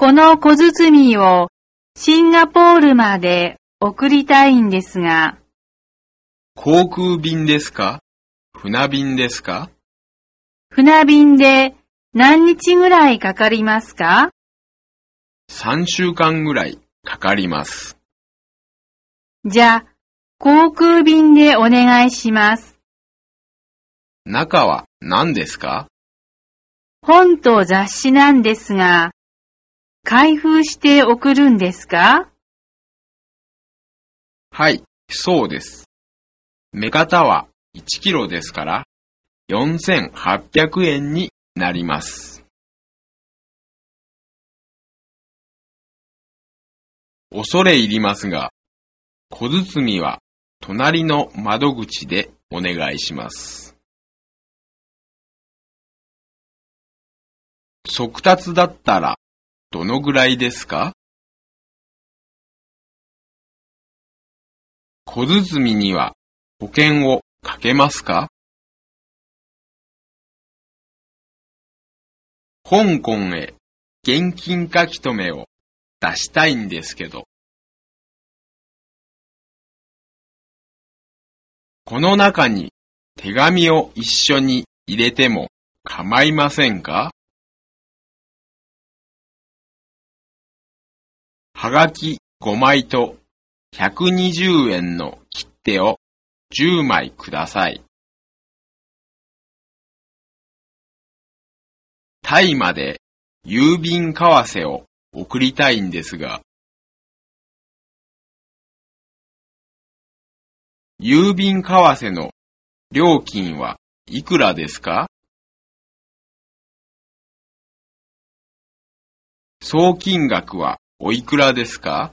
この小包をシンガポールまで送りたいんですが、航空便ですか？船便ですか？船便で何日ぐらいかかりますか ?3 週間ぐらいかかります。じゃあ、航空便でお願いします。中は何ですか？本と雑誌なんですが、開封して送るんですか？はい、そうです。目方は1キロですから、4800円になります。恐れ入りますが、小包は隣の窓口でお願いします。速達だったらどのぐらいですか？小包には保険をかけますか？香港へ現金書き留めを出したいんですけど。この中に手紙を一緒に入れても構いませんか？はがき5枚と120円の切手を10枚ください。タイまで郵便為替を送りたいんですが、郵便為替の料金はいくらですか？総金額はおいくらですか？